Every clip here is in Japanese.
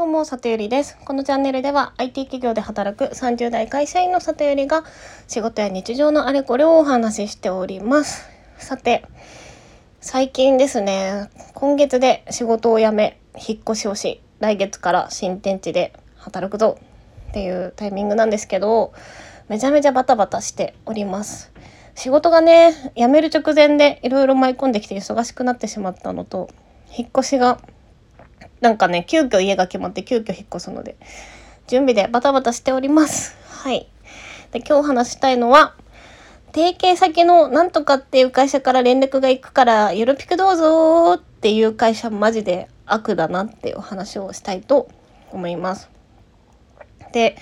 どうも、里ゆりです。このチャンネルでは IT 企業で働く30代会社員の里ゆりが仕事や日常のあれこれをお話ししております。さて、最近ですね、今月で仕事を辞め、引っ越しをし、来月から新天地で働くぞっていうタイミングなんですけど、めちゃめちゃバタバタしております。仕事がね、辞める直前でいろいろ舞い込んできて忙しくなってしまったのと、引っ越しがなんかね、急遽家が決まって急遽引っ越すので、準備でバタバタしております。はい。で、今日話したいのは、提携先のなんとかっていう会社から連絡が行くから、よろぴくどうぞっていう会社マジで悪だなっていうお話をしたいと思います。で、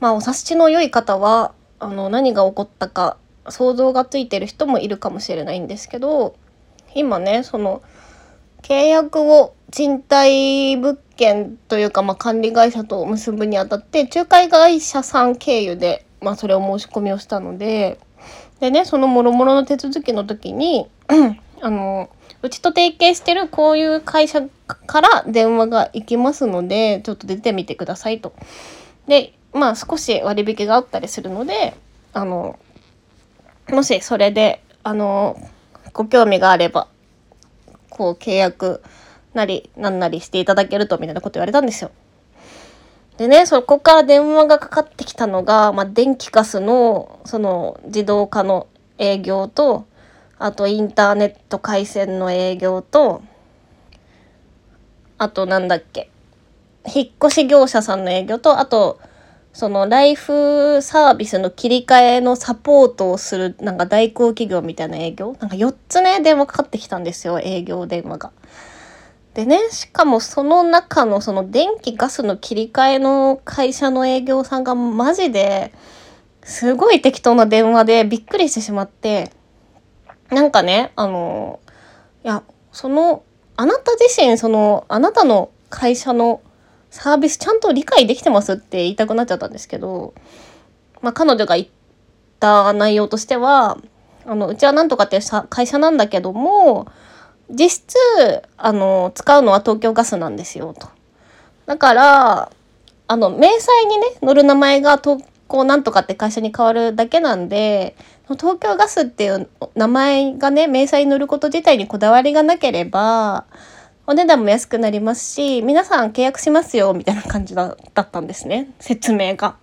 まあお察しの良い方は、あの、何が起こったか想像がついてる人もいるかもしれないんですけど、今ね、その、契約を賃貸物件というか、まあ、管理会社と結ぶにあたって仲介会社さん経由で、まあ、それを申し込みをしたのででねそのもろもろの手続きの時に あのうちと提携してるこういう会社から電話が行きますのでちょっと出てみてくださいと。でまあ少し割引があったりするのであのもしそれであのご興味があればこう契約なりなんなりしていただけるとみたいなこと言われたんですよ。でねそこから電話がかかってきたのが、まあ、電気ガスのその自動化の営業とあとインターネット回線の営業とあとなんだっけ引っ越し業者さんの営業とあとそのライフサービスの切り替えのサポートをするなんか代行企業みたいな営業？なんか4つね電話かかってきたんですよ営業電話が。でねしかもその中のその電気ガスの切り替えの会社の営業さんがマジですごい適当な電話でびっくりしてしまってなんかねあのいやそのあなた自身そのあなたの会社のサービスちゃんと理解できてますって言いたくなっちゃったんですけど、まあ、彼女が言った内容としてはあのうちはなんとかっていう会社なんだけども実質あの使うのは東京ガスなんですよと。だからあの明細にね載る名前が東京なんとかって会社に変わるだけなんで東京ガスっていう名前がね明細に載ること自体にこだわりがなければお値段も安くなりますし皆さん契約しますよみたいな感じだったんですね説明が。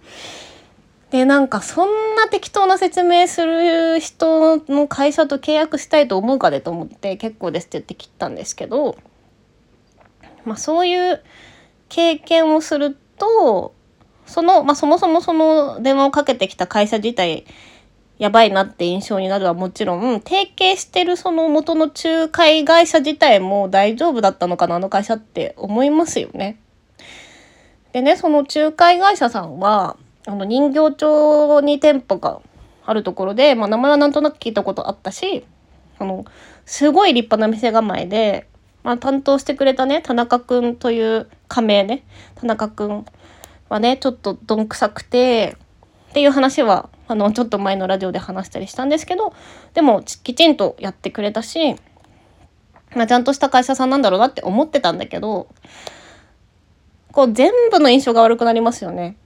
でなんかそんな適当な説明する人の会社と契約したいと思うかでと思って結構ですって言って切ったんですけど、まあ、そういう経験をするとその、まあ、そもそもその電話をかけてきた会社自体やばいなって印象になるはもちろん提携してるその元の仲介会社自体も大丈夫だったのかなあの会社って思いますよね。でねその仲介会社さんはあの人形町に店舗があるところで、まあ、名前はなんとなく聞いたことあったしあのすごい立派な店構えで、まあ、担当してくれたね田中くんという仮名ね田中くんはねちょっとどんくさくてっていう話はあのちょっと前のラジオで話したりしたんですけどでもきちんとやってくれたし、まあ、ちゃんとした会社さんなんだろうなって思ってたんだけどこう全部の印象が悪くなりますよね。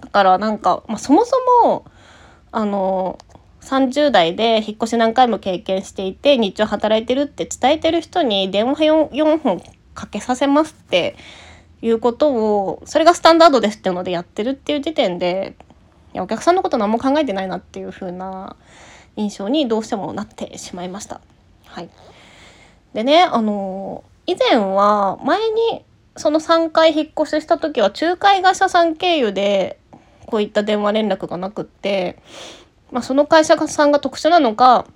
だからなんか、まあ、そもそもあの30代で引っ越し何回も経験していて日中働いてるって伝えてる人に電話 4, 4本かけさせますっていうことをそれがスタンダードですっていうのでやってるっていう時点でお客さんのこと何も考えてないなっていう風な印象にどうしてもなってしまいました。はい、でねあの以前は前にその3回引っ越しした時は仲介会社さん経由でこういった電話連絡がなくって、まあ、その会社さんが特殊なのか、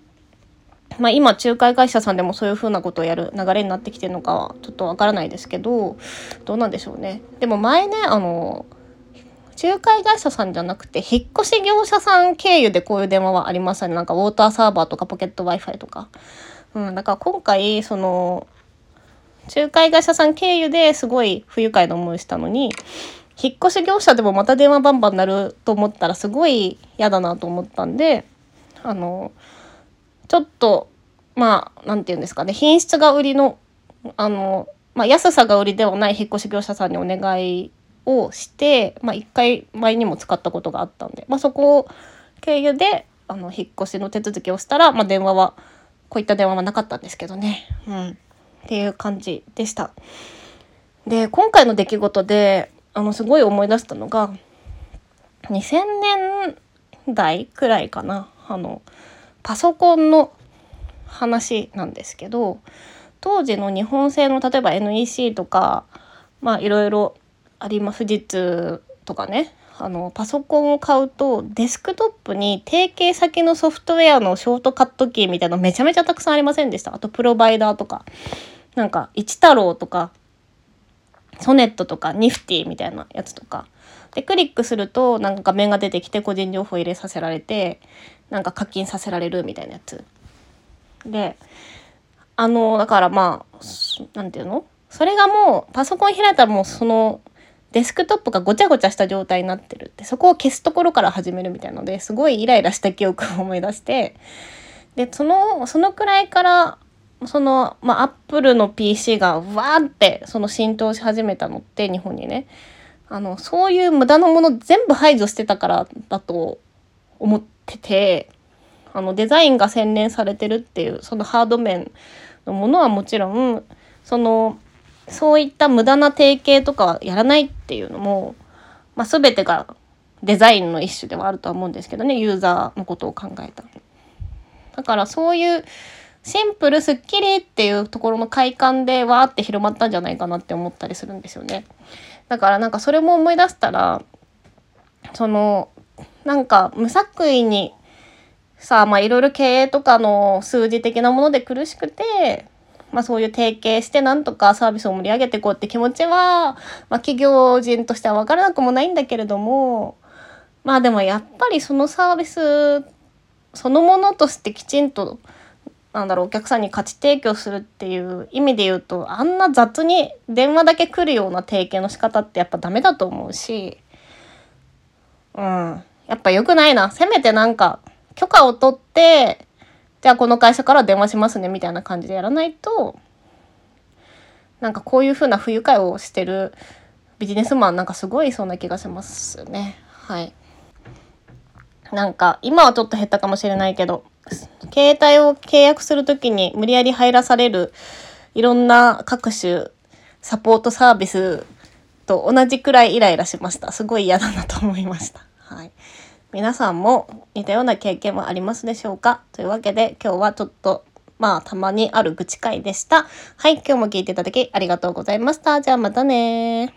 まあ、今仲介会社さんでもそういうふうなことをやる流れになってきてるのかはちょっとわからないですけどどうなんでしょうね。でも前ねあの仲介会社さんじゃなくて引っ越し業者さん経由でこういう電話はありましたねなんかウォーターサーバーとかポケット w i f i とか。うん、だから今回その仲介会社さん経由ですごい不愉快な思いしたのに引っ越し業者でもまた電話バンバンなると思ったらすごい嫌だなと思ったんであのちょっとまあ何て言うんですかね品質が売りのあのまあ、安さが売りではない引っ越し業者さんにお願いをして、まあ、1回前にも使ったことがあったんで、まあ、そこを経由であの引っ越しの手続きをしたら、まあ、電話はこういった電話はなかったんですけどね、うん、っていう感じでした。で今回の出来事であのすごい思い出したのが2000年代くらいかなあのパソコンの話なんですけど当時の日本製の例えば NEC とかまあいろいろあります富士通とかね。あのパソコンを買うとデスクトップに提携先のソフトウェアのショートカットキーみたいなのめちゃめちゃたくさんありませんでした。あとプロバイダーとかなんか一太郎とかソネットとかニフティみたいなやつとか。でクリックするとなんか画面が出てきて個人情報入れさせられてなんか課金させられるみたいなやつ。であのだからまあ何て言うの？それがもうパソコン開いたらもうそのデスクトップがごちゃごちゃした状態になってるってそこを消すところから始めるみたいのですごいイライラした記憶を思い出してでそのそのくらいからそのまあアップルの PC がわーってその浸透し始めたのって日本にね。あのそういう無駄なもの全部排除してたからだと思っててあのデザインが洗練されてるっていうそのハード面のものはもちろんそのそういった無駄な提携とかはやらないっていうのも、まあ、全てがデザインの一種ではあるとは思うんですけどねユーザーのことを考えただからそういうシンプルすっきりっていうところの快感でわーって広まったんじゃないかなって思ったりするんですよね。だからなんかそれも思い出したらそのなんか無作為にさあまあいろいろ経営とかの数字的なもので苦しくてまあ、そういう提携してなんとかサービスを盛り上げていこうって気持ちは、まあ、企業人としては分からなくもないんだけれどもまあでもやっぱりそのサービスそのものとしてきちんとなんだろうお客さんに価値提供するっていう意味で言うとあんな雑に電話だけ来るような提携の仕方ってやっぱダメだと思うしうん。やっぱ良くないな。せめてなんか許可を取ってじゃあこの会社から電話しますねみたいな感じでやらないとなんかこういう風な不愉快をしてるビジネスマンなんかすごいいそうな気がしますね。はい。なんか今はちょっと減ったかもしれないけど携帯を契約する時に無理やり入らされるいろんな各種サポートサービスと同じくらいイライラしました。すごい嫌だなと思いました。はい。皆さんも似たような経験はありますでしょうか？というわけで今日はちょっとまあたまにある愚痴会でした。はい、今日も聞いていただきありがとうございました。じゃあまたね